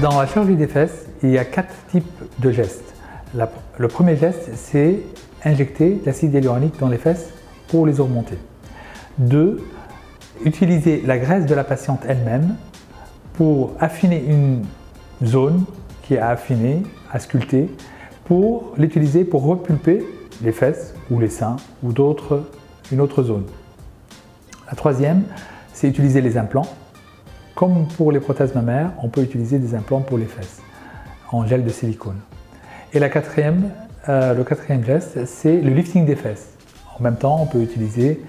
Dans la chirurgie des fesses, il y a quatre types de gestes. le premier geste, c'est injecter l'acide hyaluronique dans les fesses pour les augmenter. Deux, utiliser la graisse de la patiente elle-même pour affiner une zone qui est à affiner, à sculpter, pour l'utiliser pour repulper les fesses ou les seins ou d'autres, une autre zone. La troisième, c'est utiliser les implants. Comme pour les prothèses mammaires, on peut utiliser des implants pour les fesses en gel de silicone. Et la quatrième, euh, le quatrième geste, c'est le lifting des fesses. En même temps, on peut utiliser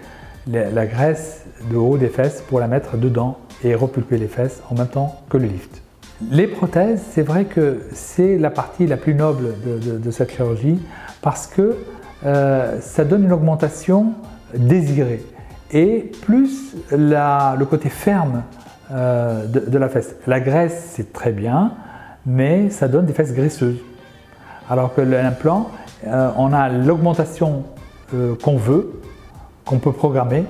la graisse de haut des fesses pour la mettre dedans et repulper les fesses en même temps que le lift. Les prothèses, c'est vrai que c'est la partie la plus noble de, cette chirurgie parce que euh, ça donne une augmentation désirée et plus le côté ferme euh, de, la fesse. La graisse, c'est très bien, mais ça donne des fesses graisseuses. Alors que l'implant, euh, on a l'augmentation qu'on veut, qu'on peut programmer,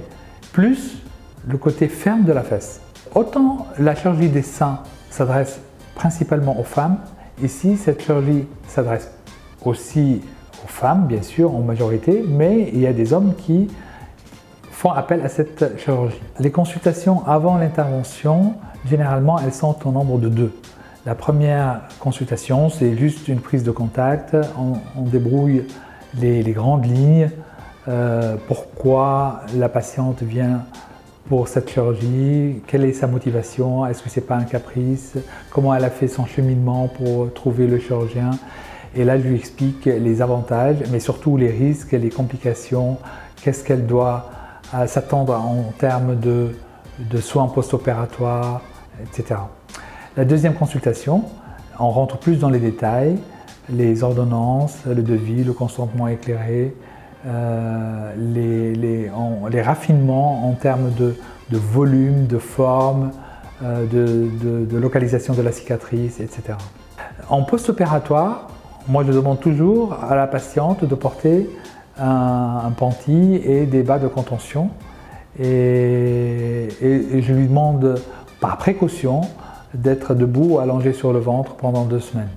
plus le côté ferme de la fesse. Autant la chirurgie des seins s'adresse principalement aux femmes, ici cette chirurgie s'adresse aussi aux femmes, bien sûr, en majorité, mais il y a des hommes qui font appel à cette chirurgie. Les consultations avant l'intervention, généralement, elles sont au nombre de deux. La première consultation, c'est juste une prise de contact, on, débrouille les grandes lignes, euh, pourquoi la patiente vient pour cette chirurgie, quelle est sa motivation, est-ce que ce n'est pas un caprice, comment elle a fait son cheminement pour trouver le chirurgien. Et là, je lui explique les avantages, mais surtout les risques, les complications, qu'est-ce qu'elle doit euh, s'attendre en termes de, de soins post-opératoires, etc. La deuxième consultation, on rentre plus dans les détails, les ordonnances, le devis, le consentement éclairé, euh, les, raffinements en termes de, volume, de forme, euh, de, localisation de la cicatrice, etc. En post-opératoire, moi je demande toujours à la patiente de porter un, panty et des bas de contention et, je lui demande par précaution d'être debout allongé sur le ventre pendant deux semaines.